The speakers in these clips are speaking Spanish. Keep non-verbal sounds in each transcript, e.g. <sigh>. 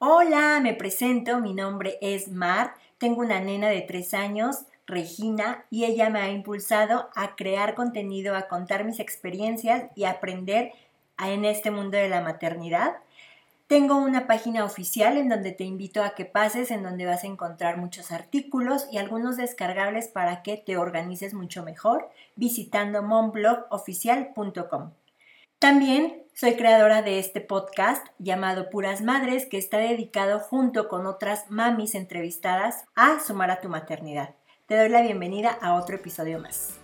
Hola, me presento, mi nombre es Mar, tengo una nena de tres años, Regina, y ella me ha impulsado a crear contenido, a contar mis experiencias y aprender en este mundo de la maternidad. Tengo una página oficial en donde te invito a que pases, en donde vas a encontrar muchos artículos y algunos descargables para que te organices mucho mejor visitando monblogoficial.com. También soy creadora de este podcast llamado Puras Madres que está dedicado junto con otras mamis entrevistadas a sumar a tu maternidad. Te doy la bienvenida a otro episodio más.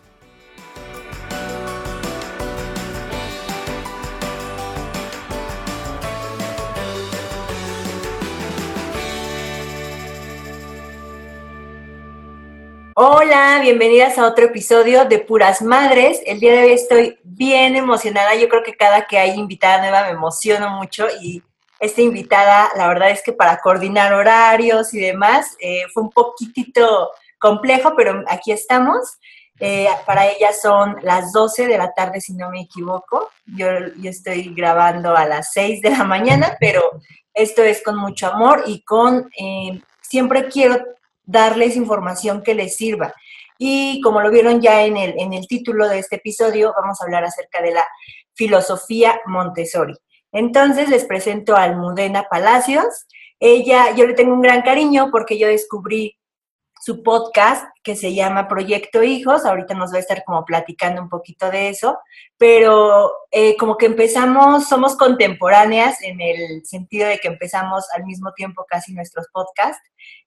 Hola, bienvenidas a otro episodio de Puras Madres. El día de hoy estoy bien emocionada. Yo creo que cada que hay invitada nueva me emociono mucho y esta invitada, la verdad es que para coordinar horarios y demás, eh, fue un poquitito complejo, pero aquí estamos. Eh, para ella son las 12 de la tarde, si no me equivoco. Yo, estoy grabando a las 6 de la mañana, pero esto es con mucho amor y con... Eh, siempre quiero darles información que les sirva. Y como lo vieron ya en el, en el título de este episodio, vamos a hablar acerca de la filosofía Montessori. Entonces les presento a Almudena Palacios. Ella, yo le tengo un gran cariño porque yo descubrí su podcast que se llama Proyecto Hijos. Ahorita nos va a estar como platicando un poquito de eso, pero eh, como que empezamos, somos contemporáneas en el sentido de que empezamos al mismo tiempo casi nuestros podcasts.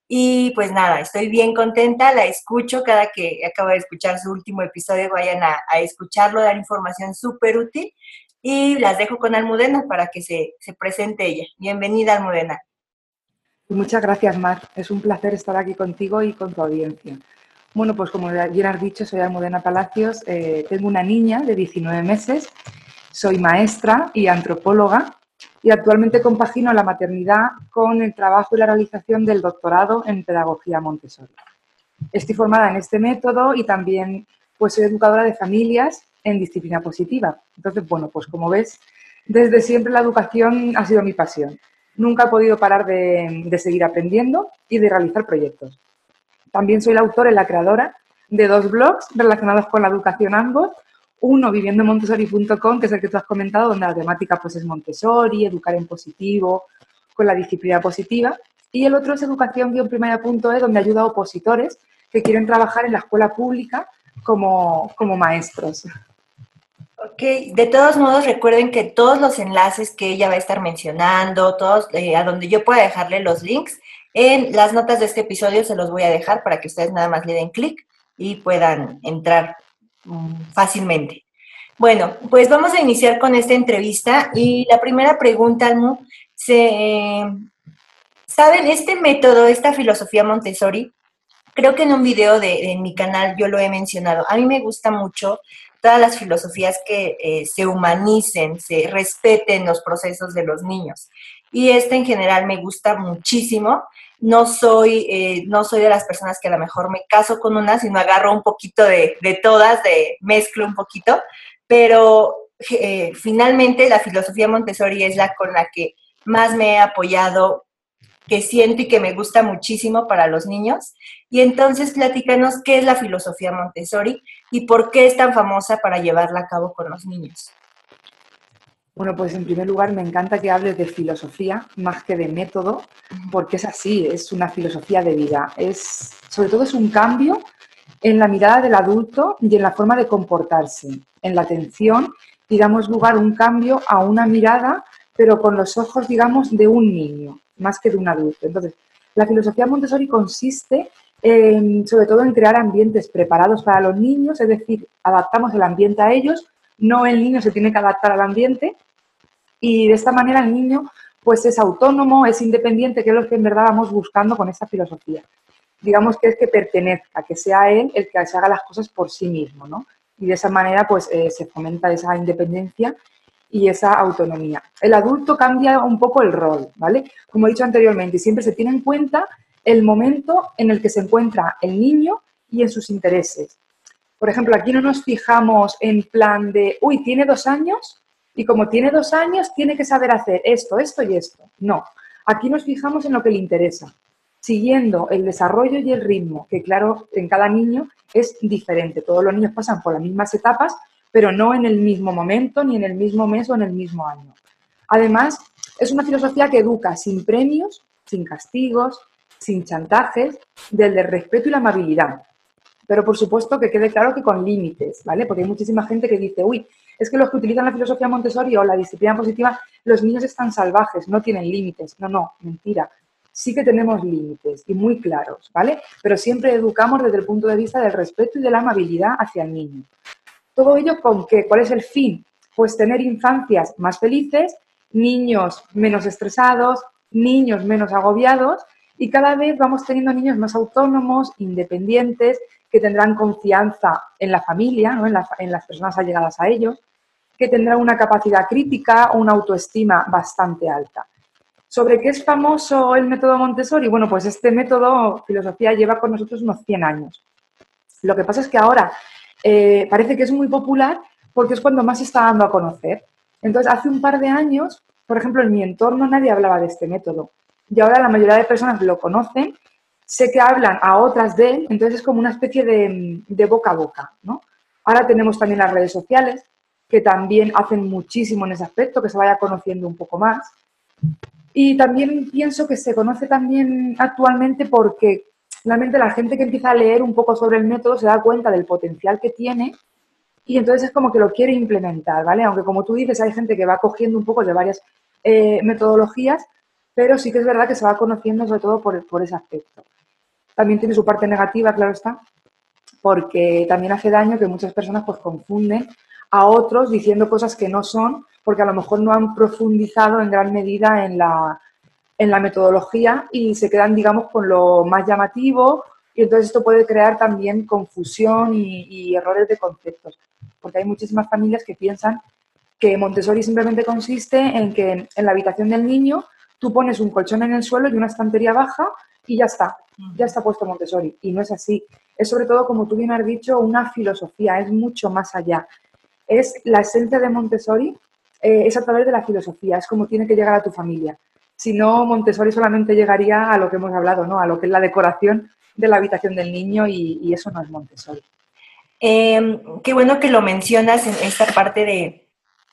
Y pues nada, estoy bien contenta, la escucho cada que acabo de escuchar su último episodio, vayan a, escucharlo, dar información súper útil. Y las dejo con Almudena para que se, se presente ella. Bienvenida, Almudena. Muchas gracias, Mar. Es un placer estar aquí contigo y con tu audiencia. Bueno, pues como bien has dicho, soy Almudena Palacios, eh, tengo una niña de 19 meses, soy maestra y antropóloga y actualmente compagino la maternidad con el trabajo y la realización del doctorado en Pedagogía Montessori. Estoy formada en este método y también pues, soy educadora de familias en disciplina positiva. Entonces, bueno, pues como ves, desde siempre la educación ha sido mi pasión. Nunca he podido parar de, seguir aprendiendo y de realizar proyectos. También soy la autora y la creadora de dos blogs relacionados con la educación ambos. Uno, viviendomontessori.com, que es el que tú has comentado, donde la temática pues, es Montessori, educar en positivo, con la disciplina positiva. Y el otro es educación-primaria.es, donde ayuda a opositores que quieren trabajar en la escuela pública como, como maestros. Ok, de todos modos recuerden que todos los enlaces que ella va a estar mencionando, todos eh, a donde yo pueda dejarle los links, en las notas de este episodio se los voy a dejar para que ustedes nada más le den clic y puedan entrar fácilmente. Bueno, pues vamos a iniciar con esta entrevista y la primera pregunta, Almu, se, ¿saben este método, esta filosofía Montessori? Creo que en un video de, de mi canal yo lo he mencionado. A mí me gusta mucho todas las filosofías que eh, se humanicen, se respeten los procesos de los niños. Y esta en general me gusta muchísimo. No soy, eh, no soy de las personas que a lo mejor me caso con una, sino agarro un poquito de, todas, de mezclo un poquito, pero eh, finalmente la filosofía Montessori es la con la que más me he apoyado que siento y que me gusta muchísimo para los niños. Y entonces platícanos qué es la filosofía Montessori y por qué es tan famosa para llevarla a cabo con los niños. Bueno, pues en primer lugar me encanta que hables de filosofía más que de método, porque es así, es una filosofía de vida. Es, sobre todo es un cambio en la mirada del adulto y en la forma de comportarse, en la atención y damos lugar a un cambio a una mirada, pero con los ojos, digamos, de un niño más que de un adulto. Entonces, la filosofía Montessori consiste sobre todo en crear ambientes preparados para los niños, es decir, adaptamos el ambiente a ellos, no el niño se tiene que adaptar al ambiente y de esta manera el niño pues es autónomo, es independiente, que es lo que en verdad vamos buscando con esta filosofía. Digamos que es que pertenezca, que sea él el que se haga las cosas por sí mismo, ¿no? Y de esa manera pues eh, se fomenta esa independencia y esa autonomía. El adulto cambia un poco el rol, ¿vale? Como he dicho anteriormente, siempre se tiene en cuenta el momento en el que se encuentra el niño y en sus intereses. Por ejemplo, aquí no nos fijamos en plan de, uy, tiene dos años y como tiene dos años tiene que saber hacer esto, esto y esto. No, Aquí nos fijamos en lo que le interesa, siguiendo el desarrollo y el ritmo, que claro, en cada niño es diferente. Todos los niños pasan por las mismas etapas, pero no en el mismo momento, ni en el mismo mes o en el mismo año. Además, es una filosofía que educa sin premios, sin castigos, sin chantajes, del de respeto y la amabilidad. Pero por supuesto que quede claro que con límites, ¿vale? Porque hay muchísima gente que dice, uy, es que los que utilizan la filosofía Montessori o la disciplina positiva, los niños están salvajes, no tienen límites. No, no, mentira. Sí que tenemos límites y muy claros, ¿vale? Pero siempre educamos desde el punto de vista del respeto y de la amabilidad hacia el niño. Todo ello con qué? ¿Cuál es el fin? Pues tener infancias más felices, niños menos estresados, niños menos agobiados y cada vez vamos teniendo niños más autónomos, independientes, que tendrán confianza en la familia, en, las personas allegadas a ellos, que tendrán una capacidad crítica o una autoestima bastante alta. ¿Sobre qué es famoso el método Montessori? Bueno, pues este método, filosofía, lleva con nosotros unos 100 años. Lo que pasa es que ahora eh, parece que es muy popular porque es cuando más se está dando a conocer. Entonces, hace un par de años, por ejemplo, en mi entorno nadie hablaba de este método. Y ahora la mayoría de personas lo conocen sé que hablan a otras de él, entonces es como una especie de, boca a boca, ¿no? Ahora tenemos también las redes sociales, que también hacen muchísimo en ese aspecto, que se vaya conociendo un poco más. Y también pienso que se conoce también actualmente porque realmente la gente que empieza a leer un poco sobre el método se da cuenta del potencial que tiene y entonces es como que lo quiere implementar, ¿vale? Aunque como tú dices, hay gente que va cogiendo un poco de varias eh, metodologías, pero sí que es verdad que se va conociendo sobre todo por, por ese aspecto. También tiene su parte negativa, claro está, porque también hace daño que muchas personas pues confunden a otros diciendo cosas que no son, porque a lo mejor no han profundizado en gran medida en la, en la metodología y se quedan, digamos, con lo más llamativo y entonces esto puede crear también confusión y, y, errores de conceptos, porque hay muchísimas familias que piensan que Montessori simplemente consiste en que en la habitación del niño tú pones un colchón en el suelo y una estantería baja y ya está, ya está puesto Montessori. Y no es así. Es sobre todo, como tú bien has dicho, una filosofía, es mucho más allá. Es la esencia de Montessori, eh, es a través de la filosofía, es como tiene que llegar a tu familia. Si no, Montessori solamente llegaría a lo que hemos hablado, ¿no? A lo que es la decoración de la habitación del niño y, eso no es Montessori. Em, qué bueno que lo mencionas en esta parte de,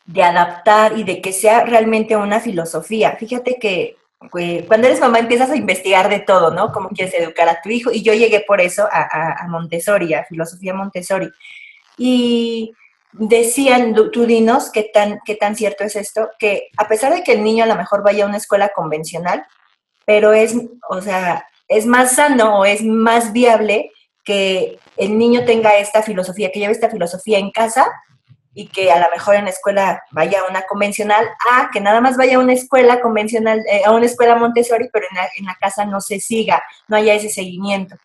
de adaptar y de que sea realmente una filosofía. Fíjate que cuando eres mamá empiezas a investigar de todo, ¿no? Cómo quieres educar a tu hijo. Y yo llegué por eso a, Montessori, a filosofía Montessori. Y decían, tú dinos qué tan, qué tan cierto es esto, que a pesar de que el niño a lo mejor vaya a una escuela convencional, pero es, o sea, es más sano o es más viable que el niño tenga esta filosofía, que lleve esta filosofía en casa y que a lo mejor en la escuela vaya a una convencional, a que nada más vaya a una escuela convencional, eh, a una escuela Montessori, pero en la, casa no se siga, no haya ese seguimiento.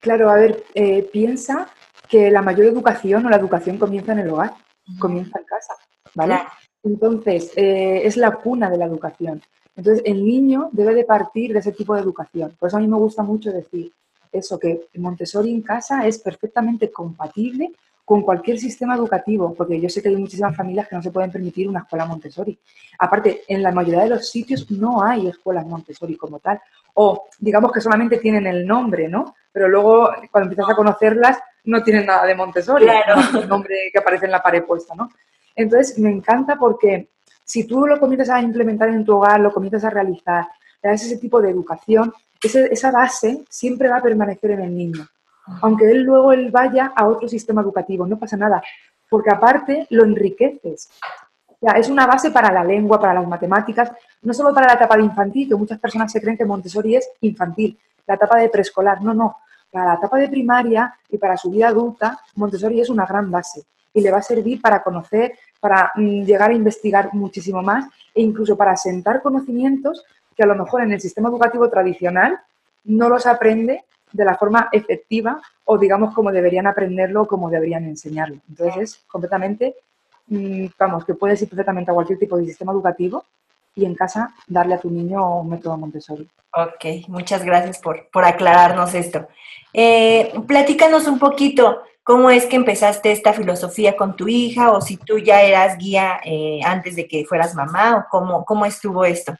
Claro, a ver, eh, piensa que la mayor educación o la educación comienza en el hogar, comienza en casa, ¿vale? Entonces, eh, es la cuna de la educación. Entonces, el niño debe de partir de ese tipo de educación. Por eso a mí me gusta mucho decir eso, que Montessori en casa es perfectamente compatible con cualquier sistema educativo, porque yo sé que hay muchísimas familias que no se pueden permitir una escuela Montessori. Aparte, en la mayoría de los sitios no hay escuelas Montessori como tal, o digamos que solamente tienen el nombre, ¿no? Pero luego, cuando empiezas a conocerlas, no tienen nada de Montessori, claro. <laughs> el nombre que aparece en la pared puesta, ¿no? Entonces, me encanta porque si tú lo comienzas a implementar en tu hogar, lo comienzas a realizar, le das ese tipo de educación, esa base siempre va a permanecer en el niño aunque él luego él vaya a otro sistema educativo, no pasa nada, porque aparte lo enriqueces. Es una base para la lengua, para las matemáticas, no solo para la etapa de infantil, que muchas personas se creen que Montessori es infantil, la etapa de preescolar, no, no, para la etapa de primaria y para su vida adulta, Montessori es una gran base y le va a servir para conocer, para mm, llegar a investigar muchísimo más e incluso para sentar conocimientos que a lo mejor en el sistema educativo tradicional no los aprende de la forma efectiva o digamos como deberían aprenderlo o como deberían enseñarlo. Entonces es completamente, mm, vamos, que puedes ir perfectamente a cualquier tipo de sistema educativo y en casa darle a tu niño un método Montessori. Ok, muchas gracias por, por aclararnos esto. Eh, platícanos un poquito cómo es que empezaste esta filosofía con tu hija o si tú ya eras guía eh, antes de que fueras mamá o cómo, cómo estuvo esto.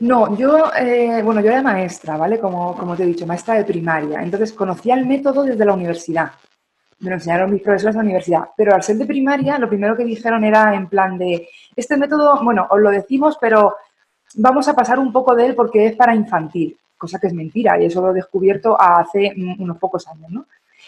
No, yo, eh, bueno, yo era maestra, ¿vale? Como, como te he dicho, maestra de primaria. Entonces conocía el método desde la universidad. Me lo enseñaron mis profesores de la universidad. Pero al ser de primaria, lo primero que dijeron era en plan de, este método, bueno, os lo decimos, pero vamos a pasar un poco de él porque es para infantil, cosa que es mentira y eso lo he descubierto hace unos pocos años, ¿no?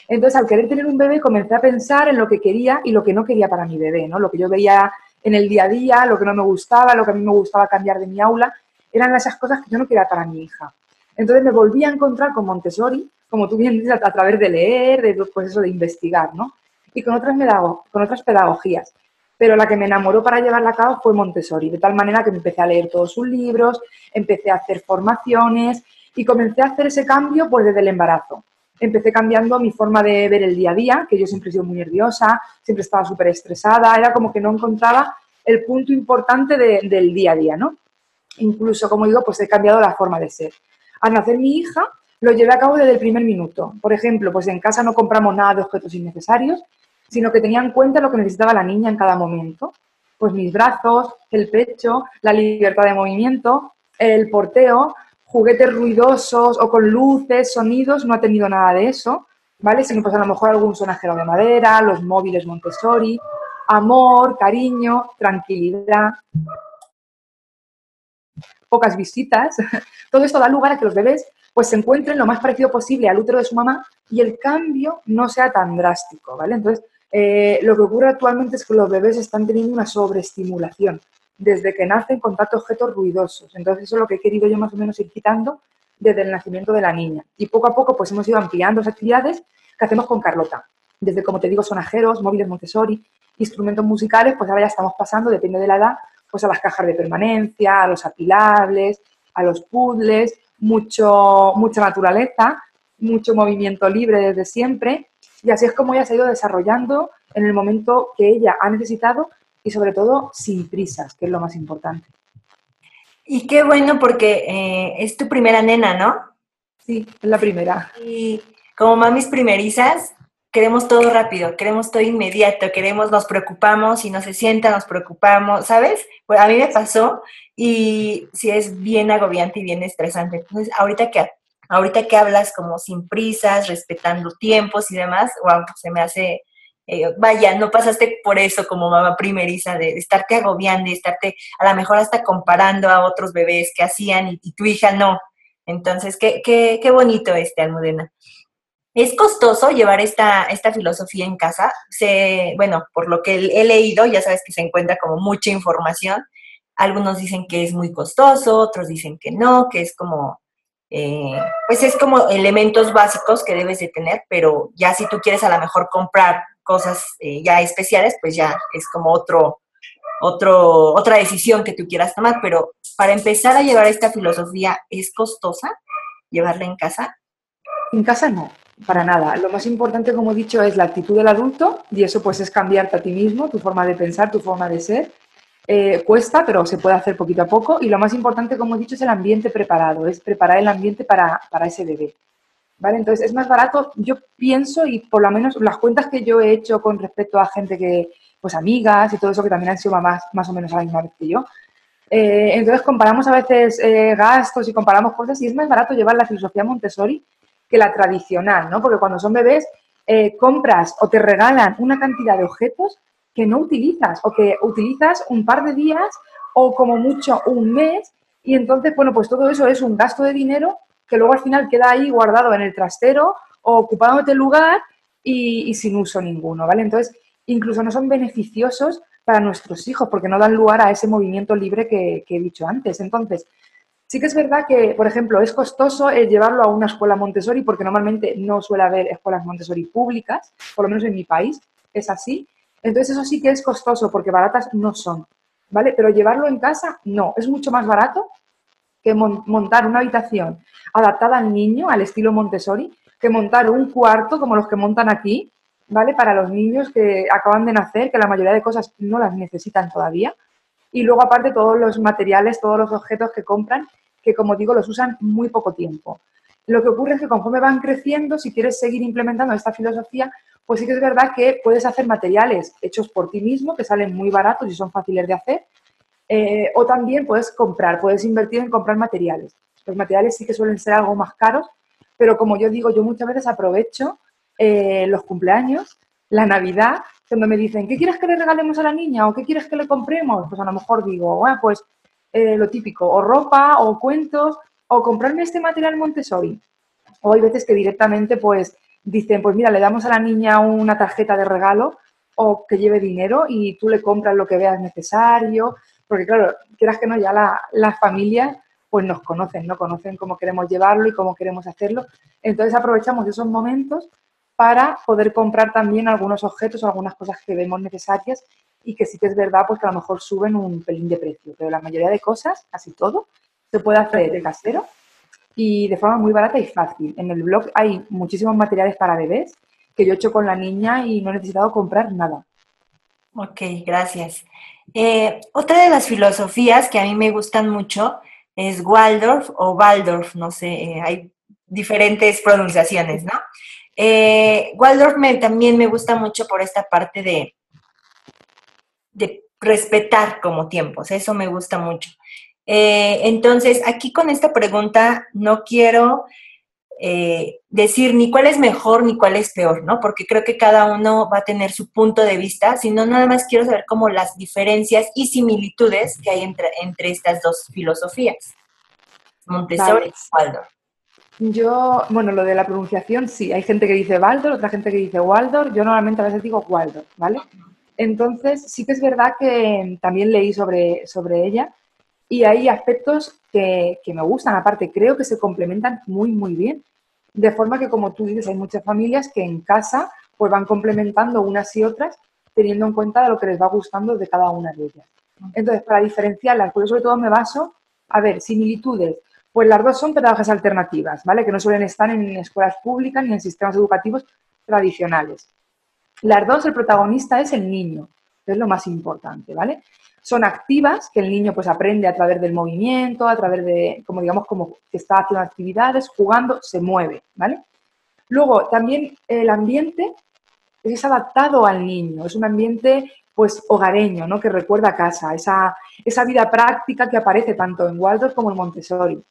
Entonces, al querer tener un bebé, comencé a pensar en lo que quería y lo que no quería para mi bebé, ¿no? Lo que yo veía en el día a día, lo que no me gustaba, lo que a mí me gustaba cambiar de mi aula eran esas cosas que yo no quería para mi hija. Entonces me volví a encontrar con Montessori, como tú bien dices, a, través de leer, de, pues eso, de investigar, ¿no? Y con otras, con otras pedagogías. Pero la que me enamoró para llevarla a cabo fue Montessori, de tal manera que me empecé a leer todos sus libros, empecé a hacer formaciones y comencé a hacer ese cambio pues desde el embarazo. Empecé cambiando mi forma de ver el día a día, que yo siempre he sido muy nerviosa, siempre estaba súper estresada, era como que no encontraba el punto importante del día a día, ¿no? Incluso, como digo, pues he cambiado la forma de ser. Al nacer mi hija, lo llevé a cabo desde el primer minuto. Por ejemplo, pues en casa no compramos nada de objetos innecesarios, sino que tenía en cuenta lo que necesitaba la niña en cada momento. Pues mis brazos, el pecho, la libertad de movimiento, el porteo, juguetes ruidosos o con luces, sonidos, no ha tenido nada de eso, ¿vale? Sino pues a lo mejor algún sonajero de madera, los móviles Montessori, amor, cariño, tranquilidad pocas visitas, <laughs> todo esto da lugar a que los bebés pues se encuentren lo más parecido posible al útero de su mamá y el cambio no sea tan drástico, ¿vale? Entonces, eh, lo que ocurre actualmente es que los bebés están teniendo una sobreestimulación desde que nacen con tantos objetos ruidosos. Entonces, eso es lo que he querido yo más o menos ir quitando desde el nacimiento de la niña. Y poco a poco, pues hemos ido ampliando las actividades que hacemos con Carlota. Desde, como te digo, sonajeros, móviles Montessori, instrumentos musicales, pues ahora ya estamos pasando, depende de la edad, pues a las cajas de permanencia, a los apilables, a los puzzles, mucho, mucha naturaleza, mucho movimiento libre desde siempre. Y así es como ella se ha ido desarrollando en el momento que ella ha necesitado y sobre todo sin prisas, que es lo más importante. Y qué bueno porque eh, es tu primera nena, ¿no? Sí, es la primera. Y como mamis primerizas, queremos todo rápido, queremos todo inmediato, queremos, nos preocupamos, y no se sienta, nos preocupamos, ¿sabes? Pues a mí me pasó y sí es bien agobiante y bien estresante. Entonces, ahorita que, ahorita que hablas como sin prisas, respetando tiempos y demás, wow, se me hace, eh, vaya, no pasaste por eso como mamá primeriza, de, estarte agobiando y estarte a lo mejor hasta comparando a otros bebés que hacían y, y tu hija no. Entonces, qué, qué, qué bonito este, Almudena. Es costoso llevar esta, esta filosofía en casa. Se, bueno, por lo que he leído, ya sabes que se encuentra como mucha información. Algunos dicen que es muy costoso, otros dicen que no, que es como, eh, pues es como elementos básicos que debes de tener, pero ya si tú quieres a lo mejor comprar cosas eh, ya especiales, pues ya es como otro, otro, otra decisión que tú quieras tomar. Pero para empezar a llevar esta filosofía, ¿es costosa llevarla en casa? En casa no para nada. Lo más importante, como he dicho, es la actitud del adulto y eso pues es cambiarte a ti mismo, tu forma de pensar, tu forma de ser. Eh, cuesta, pero se puede hacer poquito a poco y lo más importante, como he dicho, es el ambiente preparado, es preparar el ambiente para, ese bebé. ¿Vale? Entonces es más barato, yo pienso, y por lo menos las cuentas que yo he hecho con respecto a gente que, pues amigas y todo eso que también han sido mamás más o menos a la misma vez que yo, eh, entonces comparamos a veces eh, gastos y comparamos cosas y es más barato llevar la filosofía Montessori que la tradicional, ¿no? Porque cuando son bebés eh, compras o te regalan una cantidad de objetos que no utilizas o que utilizas un par de días o como mucho un mes y entonces, bueno, pues todo eso es un gasto de dinero que luego al final queda ahí guardado en el trastero o ocupándote lugar y, sin uso ninguno, ¿vale? Entonces, incluso no son beneficiosos para nuestros hijos porque no dan lugar a ese movimiento libre que, que he dicho antes. Entonces, Sí que es verdad que, por ejemplo, es costoso el llevarlo a una escuela Montessori porque normalmente no suele haber escuelas Montessori públicas, por lo menos en mi país es así. Entonces eso sí que es costoso porque baratas no son, ¿vale? Pero llevarlo en casa no, es mucho más barato que montar una habitación adaptada al niño, al estilo Montessori, que montar un cuarto como los que montan aquí, ¿vale? Para los niños que acaban de nacer, que la mayoría de cosas no las necesitan todavía. Y luego aparte todos los materiales, todos los objetos que compran que, como digo, los usan muy poco tiempo. Lo que ocurre es que conforme van creciendo, si quieres seguir implementando esta filosofía, pues sí que es verdad que puedes hacer materiales hechos por ti mismo, que salen muy baratos y son fáciles de hacer, Eh, o también puedes comprar, puedes invertir en comprar materiales. Los materiales sí que suelen ser algo más caros, pero como yo digo, yo muchas veces aprovecho eh, los cumpleaños, la Navidad, cuando me dicen, ¿qué quieres que le regalemos a la niña o qué quieres que le compremos? Pues a lo mejor digo, bueno, pues eh, lo típico, o ropa, o cuentos, o comprarme este material Montessori. O hay veces que directamente pues dicen, pues mira, le damos a la niña una tarjeta de regalo o que lleve dinero y tú le compras lo que veas necesario, porque claro, quieras que no, ya las familias pues nos conocen, ¿no? Conocen cómo queremos llevarlo y cómo queremos hacerlo. Entonces aprovechamos esos momentos para poder comprar también algunos objetos o algunas cosas que vemos necesarias y que sí que es verdad pues que a lo mejor suben un pelín de precio, pero la mayoría de cosas, casi todo, se puede hacer de casero y de forma muy barata y fácil. En el blog hay muchísimos materiales para bebés que yo he hecho con la niña y no he necesitado comprar nada. Ok, gracias. Eh, otra de las filosofías que a mí me gustan mucho es Waldorf o Waldorf, no sé, eh, hay diferentes pronunciaciones, ¿no? Eh, Waldorf también me gusta mucho por esta parte de, de respetar como tiempos, eso me gusta mucho. Eh, entonces, aquí con esta pregunta no quiero eh, decir ni cuál es mejor ni cuál es peor, ¿no? Porque creo que cada uno va a tener su punto de vista, sino nada más quiero saber como las diferencias y similitudes que hay entre, entre estas dos filosofías. Montessori y Waldorf. Yo, bueno, lo de la pronunciación, sí, hay gente que dice Waldorf, otra gente que dice Waldorf, yo normalmente a veces digo Waldorf, ¿vale? Entonces, sí que es verdad que también leí sobre, sobre ella y hay aspectos que, me gustan. Aparte, creo que se complementan muy, muy bien. De forma que, como tú dices, hay muchas familias que en casa pues van complementando unas y otras teniendo en cuenta lo que les va gustando de cada una de ellas. Entonces, para diferenciarlas, pues sobre todo me baso, a ver, similitudes. Pues las dos son pedagogías alternativas, ¿vale? Que no suelen estar en escuelas públicas ni en sistemas educativos tradicionales. Las dos, el protagonista es el niño, que es lo más importante, ¿vale? Son activas, que el niño pues aprende a través del movimiento, a través de, como digamos, como que está haciendo actividades, jugando, se mueve, ¿vale? Luego, también el ambiente es adaptado al niño, es un ambiente pues hogareño, ¿no? Que recuerda a casa, esa, esa vida práctica que aparece tanto en Waldorf como en Montessori.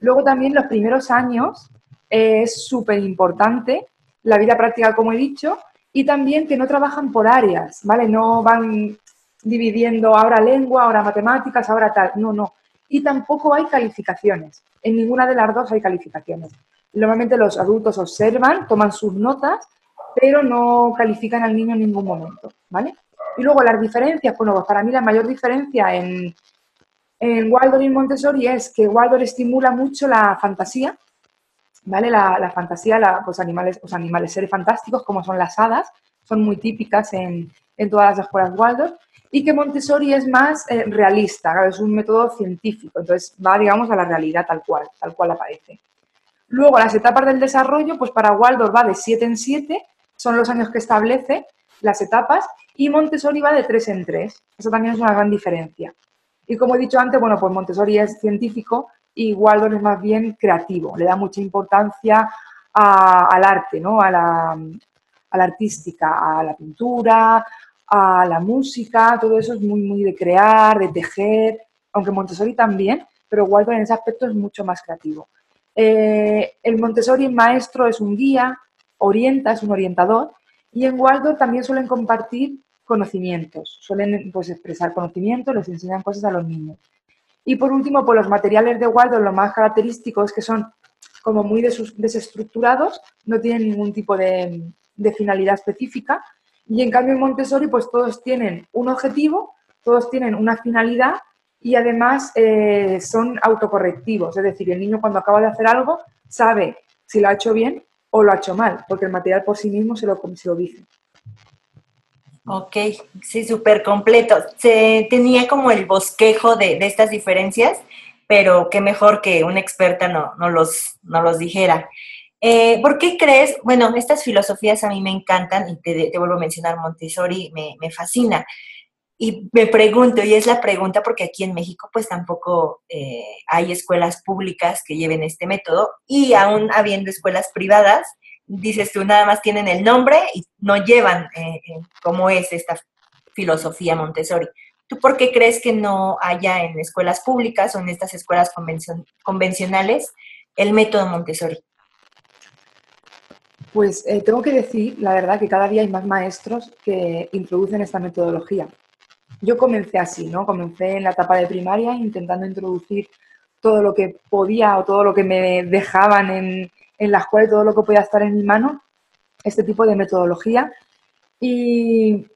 Luego también los primeros años es súper importante la vida práctica, como he dicho, y también que no trabajan por áreas, ¿vale? No van dividiendo ahora lengua, ahora matemáticas, ahora tal. No, no. Y tampoco hay calificaciones. En ninguna de las dos hay calificaciones. Normalmente los adultos observan, toman sus notas, pero no califican al niño en ningún momento, ¿vale? Y luego las diferencias, bueno, pues para mí la mayor diferencia en, en Waldorf y Montessori es que Waldorf estimula mucho la fantasía, ¿vale? La, fantasía, pues animales, pues animales, seres fantásticos como son las hadas, son muy típicas en, en todas las escuelas Waldorf y que Montessori es más eh, realista, es un método científico, entonces va, digamos, a la realidad tal cual, tal cual aparece. Luego, las etapas del desarrollo, pues para Waldorf va de 7 en 7, son los años que establece las etapas, y Montessori va de 3 en 3. Eso también es una gran diferencia. Y como he dicho antes, bueno, pues Montessori es científico y Waldorf es más bien creativo, le da mucha importancia al arte, ¿no? A la, artística, a la pintura, a la música, todo eso es muy, muy de crear, de tejer, aunque Montessori también, pero Waldorf en ese aspecto es mucho más creativo. Eh, el Montessori maestro es un guía, orienta, es un orientador, y en Waldorf también suelen compartir conocimientos, suelen pues, expresar conocimientos, les enseñan cosas a los niños. Y por último, pues los materiales de Waldorf, lo más característico es que son como muy desestructurados, no tienen ningún tipo de, de finalidad específica, y en cambio en Montessori, pues todos tienen un objetivo, todos tienen una finalidad y además eh, son autocorrectivos. Es decir, el niño cuando acaba de hacer algo sabe si lo ha hecho bien o lo ha hecho mal, porque el material por sí mismo se lo, se lo dice. Ok, sí, súper completo. Se tenía como el bosquejo de, estas diferencias, pero qué mejor que una experta no, los, no los dijera. Eh, ¿Por qué crees? Bueno, estas filosofías a mí me encantan y te, vuelvo a mencionar Montessori, me, fascina. Y me pregunto, y es la pregunta porque aquí en México pues tampoco eh, hay escuelas públicas que lleven este método y aún habiendo escuelas privadas, dices tú, nada más tienen el nombre y no llevan eh, cómo es esta filosofía Montessori. ¿Tú por qué crees que no haya en escuelas públicas o en estas escuelas convencionales el método Montessori? Pues eh, tengo que decir, la verdad, que cada día hay más maestros que introducen esta metodología. Yo comencé así, ¿no? Comencé en la etapa de primaria intentando introducir todo lo que podía o todo lo que me dejaban en, en la escuela y todo lo que podía estar en mi mano, este tipo de metodología. Y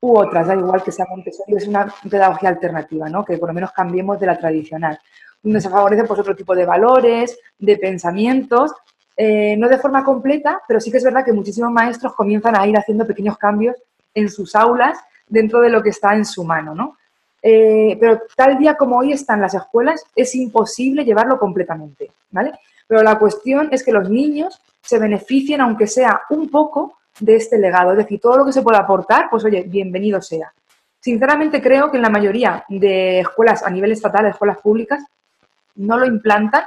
u otras, da igual que sea Montessori, es una pedagogía alternativa, ¿no? Que por lo menos cambiemos de la tradicional, donde se favorecen pues, otro tipo de valores, de pensamientos, eh, no de forma completa, pero sí que es verdad que muchísimos maestros comienzan a ir haciendo pequeños cambios en sus aulas dentro de lo que está en su mano, ¿no? Eh, pero tal día como hoy están las escuelas, es imposible llevarlo completamente, ¿vale? Pero la cuestión es que los niños se beneficien, aunque sea un poco, de este legado. Es decir, todo lo que se pueda aportar, pues oye, bienvenido sea. Sinceramente creo que en la mayoría de escuelas a nivel estatal, escuelas públicas, no lo implantan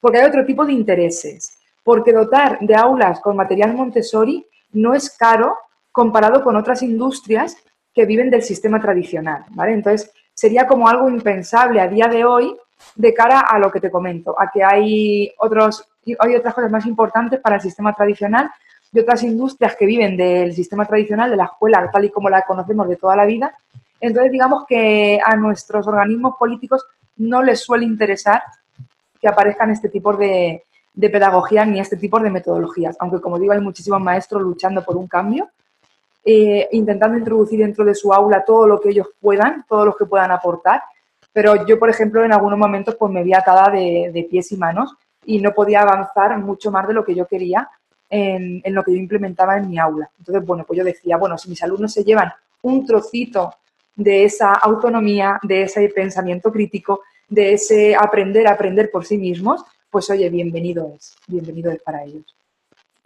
porque hay otro tipo de intereses. Porque dotar de aulas con material Montessori no es caro comparado con otras industrias que viven del sistema tradicional, ¿vale? Entonces, sería como algo impensable a día de hoy de cara a lo que te comento, a que hay, otros, hay otras cosas más importantes para el sistema tradicional y otras industrias que viven del sistema tradicional de la escuela tal y como la conocemos de toda la vida. Entonces, digamos que a nuestros organismos políticos no les suele interesar que aparezcan este tipo de, de pedagogía ni este tipo de metodologías, aunque como digo, hay muchísimos maestros luchando por un cambio, eh, intentando introducir dentro de su aula todo lo que ellos puedan, todo lo que puedan aportar, pero yo, por ejemplo, en algunos momentos pues me vi atada de, pies y manos y no podía avanzar mucho más de lo que yo quería en, lo que yo implementaba en mi aula. Entonces, bueno, pues yo decía, bueno, si mis alumnos se llevan un trocito de esa autonomía, de ese pensamiento crítico, de ese aprender a aprender por sí mismos, pues oye, bienvenido es, bienvenido es para ellos.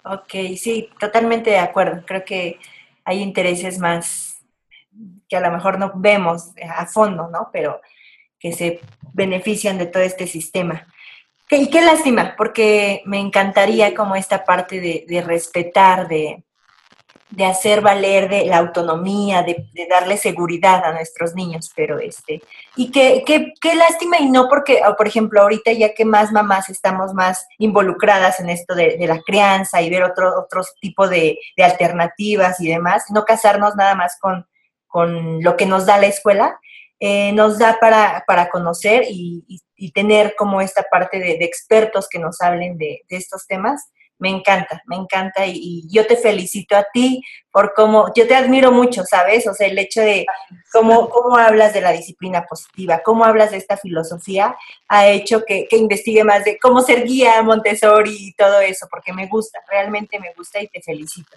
Ok, sí, totalmente de acuerdo. Creo que hay intereses más que a lo mejor no vemos a fondo, ¿no? Pero que se benefician de todo este sistema. Y qué lástima, porque me encantaría como esta parte de, respetar, de, hacer valer de la autonomía, de, darle seguridad a nuestros niños, pero este, y qué, qué, lástima y no porque, por ejemplo, ahorita ya que más mamás estamos más involucradas en esto de, la crianza y ver otro, otros tipo de, alternativas y demás, no casarnos nada más con, con lo que nos da la escuela, eh, nos da para, para conocer y, tener como esta parte de, expertos que nos hablen de, estos temas. Me encanta, me encanta y, yo te felicito a ti por cómo, yo te admiro mucho, ¿sabes? O sea, el hecho de cómo, cómo hablas de la disciplina positiva, cómo hablas de esta filosofía, ha hecho que, que investigue más de cómo ser guía Montessori y todo eso, porque me gusta, realmente me gusta y te felicito.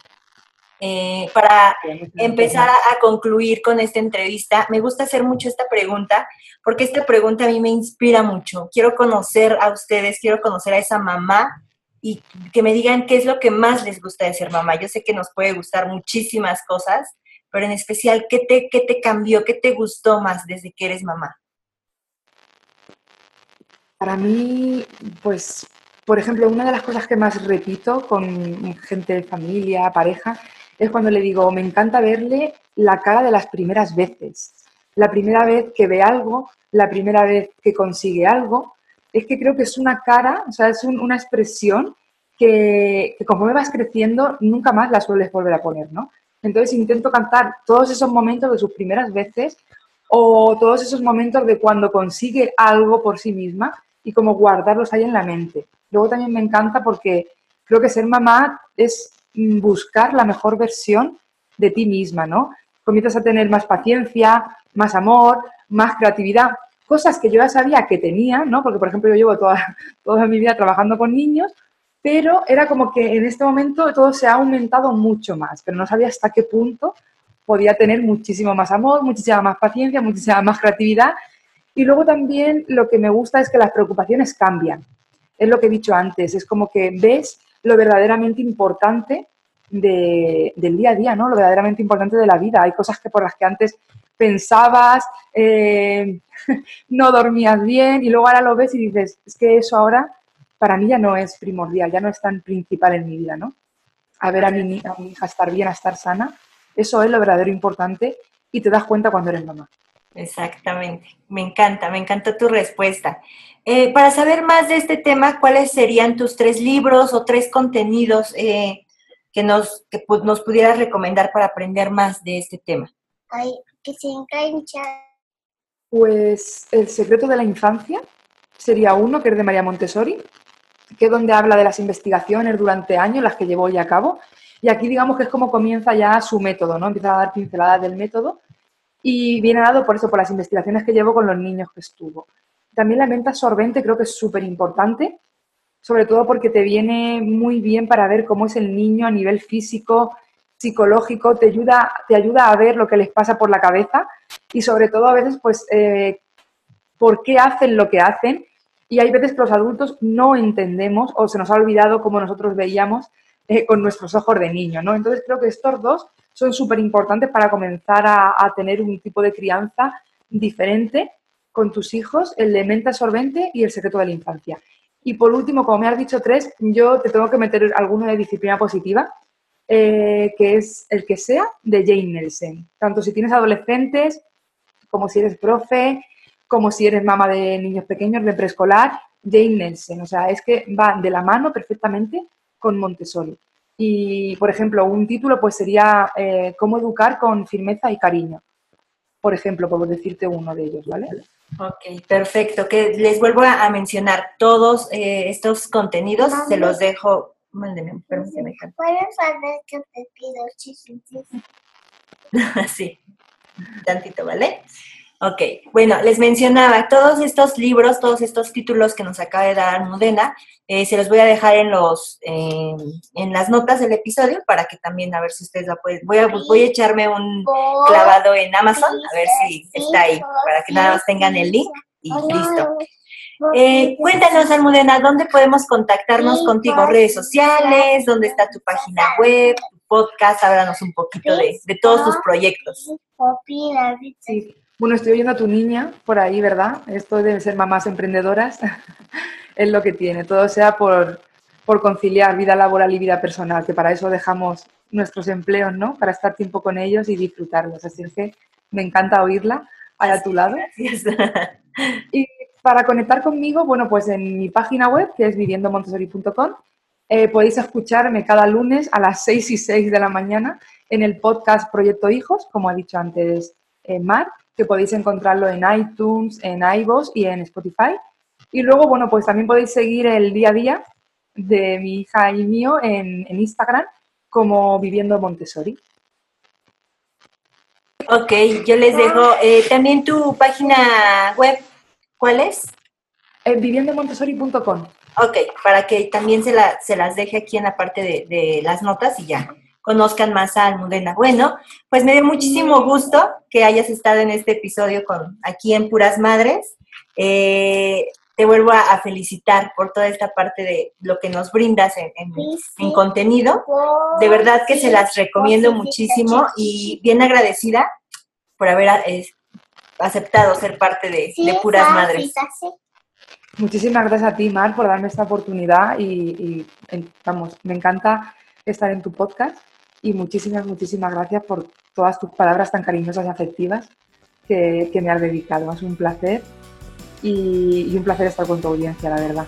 Eh, para empezar a, concluir con esta entrevista, me gusta hacer mucho esta pregunta, porque esta pregunta a mí me inspira mucho. Quiero conocer a ustedes, quiero conocer a esa mamá y que me digan qué es lo que más les gusta de ser mamá. Yo sé que nos puede gustar muchísimas cosas, pero en especial, ¿qué te, qué te cambió, qué te gustó más desde que eres mamá? Para mí, pues, por ejemplo, una de las cosas que más repito con gente de familia, pareja, es cuando le digo, me encanta verle la cara de las primeras veces. La primera vez que ve algo, la primera vez que consigue algo. Es que creo que es una cara, o sea, es una expresión que, que, conforme vas creciendo nunca más la sueles volver a poner, ¿no? Entonces intento cantar todos esos momentos de sus primeras veces o todos esos momentos de cuando consigue algo por sí misma y como guardarlos ahí en la mente. Luego también me encanta porque creo que ser mamá es buscar la mejor versión de ti misma, ¿no? Comienzas a tener más paciencia, más amor, más creatividad, cosas que yo ya sabía que tenía, ¿no? Porque, por ejemplo, yo llevo toda, <laughs> toda mi vida trabajando con niños, pero era como que en este momento todo se ha aumentado mucho más, pero no sabía hasta qué punto podía tener muchísimo más amor, muchísima más paciencia, muchísima más creatividad. Y luego también lo que me gusta es que las preocupaciones cambian. Es lo que he dicho antes, es como que ves lo verdaderamente importante del día a día, ¿no? Lo verdaderamente importante de la vida. Hay cosas que por las que antes pensabas, eh, <laughs> no dormías bien y luego ahora lo ves y dices, es que eso ahora para mí ya no es primordial, ya no es tan principal en mi vida, ¿no? A ver a mi, hija estar bien, a estar sana, eso es lo verdadero importante y te das cuenta cuando eres mamá. Exactamente, me encanta, me encantó tu respuesta. Eh, para saber más de este tema, ¿cuáles serían tus tres libros o tres contenidos eh, que, nos, que nos pudieras recomendar para aprender más de este tema? Ay, que se engancha. Pues El secreto de la infancia sería uno, que es de María Montessori, que es donde habla de las investigaciones durante años, las que llevó ya a cabo. Y aquí digamos que es como comienza ya su método, ¿no? Empieza a dar pinceladas del método y viene dado por eso, por las investigaciones que llevo con los niños que estuvo. También la mente absorbente creo que es súper importante, sobre todo porque te viene muy bien para ver cómo es el niño a nivel físico, psicológico, te ayuda, te ayuda a ver lo que les pasa por la cabeza y sobre todo a veces pues eh, por qué hacen lo que hacen y hay veces que los adultos no entendemos o se nos ha olvidado como nosotros veíamos eh, con nuestros ojos de niño, ¿no? Entonces creo que estos dos son súper importantes para comenzar a, tener un tipo de crianza diferente con tus hijos, el de mente absorbente y el secreto de la infancia. Y por último, como me has dicho tres, yo te tengo que meter alguno de disciplina positiva, eh, que es el que sea de Jane Nelson. Tanto si tienes adolescentes, como si eres profe, como si eres mamá de niños pequeños de preescolar, Jane Nelson. O sea, es que va de la mano perfectamente con Montessori. Y, por ejemplo, un título pues sería eh, Cómo educar con firmeza y cariño. Por ejemplo, por decirte uno de ellos, ¿vale? Ok, perfecto. Que les vuelvo a mencionar todos eh, estos contenidos, se los dejo. Mándeme, permíteme. ¿Puedes saber que te pido sí, <laughs> tantito, ¿vale? Ok, bueno, les mencionaba, todos estos libros, todos estos títulos que nos acaba de dar Almudena, eh, se los voy a dejar en los en las notas del episodio para que también a ver si ustedes la pueden. Voy a, voy a echarme un clavado en Amazon a ver si está ahí, para que nada más tengan el link y listo. Eh, cuéntanos, Almudena, ¿dónde podemos contactarnos contigo? ¿Redes sociales? ¿Dónde está tu página web? ¿Tu podcast? Háblanos un poquito de, de todos tus proyectos. Sí. Bueno, estoy oyendo a tu niña por ahí, ¿verdad? Esto debe ser mamás emprendedoras. <laughs> es lo que tiene. Todo sea por, conciliar vida laboral y vida personal, que para eso dejamos nuestros empleos, ¿no? Para estar tiempo con ellos y disfrutarlos. Así es que me encanta oírla a tu lado. <laughs> Y para conectar conmigo, bueno, pues en mi página web, que es viviendomontessori.com, eh, podéis escucharme cada lunes a las 6 y 6 de la mañana en el podcast Proyecto Hijos, como ha dicho antes eh, Mar, que podéis encontrarlo en iTunes, en iVoox y en Spotify. Y luego, bueno, pues también podéis seguir el día a día de mi hija y mío en, Instagram como Viviendo Montessori. Ok, yo les dejo eh, también tu página web. ¿Cuál es? Eh, viviendomontessori.com. Ok, para que también se, la, se las deje aquí en la parte de, de las notas y ya conozcan más a Almudena. Bueno, pues me dio muchísimo gusto que hayas estado en este episodio con aquí en Puras Madres. Eh, te vuelvo a, felicitar por toda esta parte de lo que nos brindas en, contenido. De verdad que se las recomiendo muchísimo y bien agradecida por haber eh, aceptado ser parte de, Puras Madres. Muchísimas gracias a ti, Mar, por darme esta oportunidad y, y, vamos, me encanta estar en tu podcast y muchísimas, muchísimas gracias por todas tus palabras tan cariñosas y afectivas que, me has dedicado. Es un placer y, y un placer estar con tu audiencia, la verdad.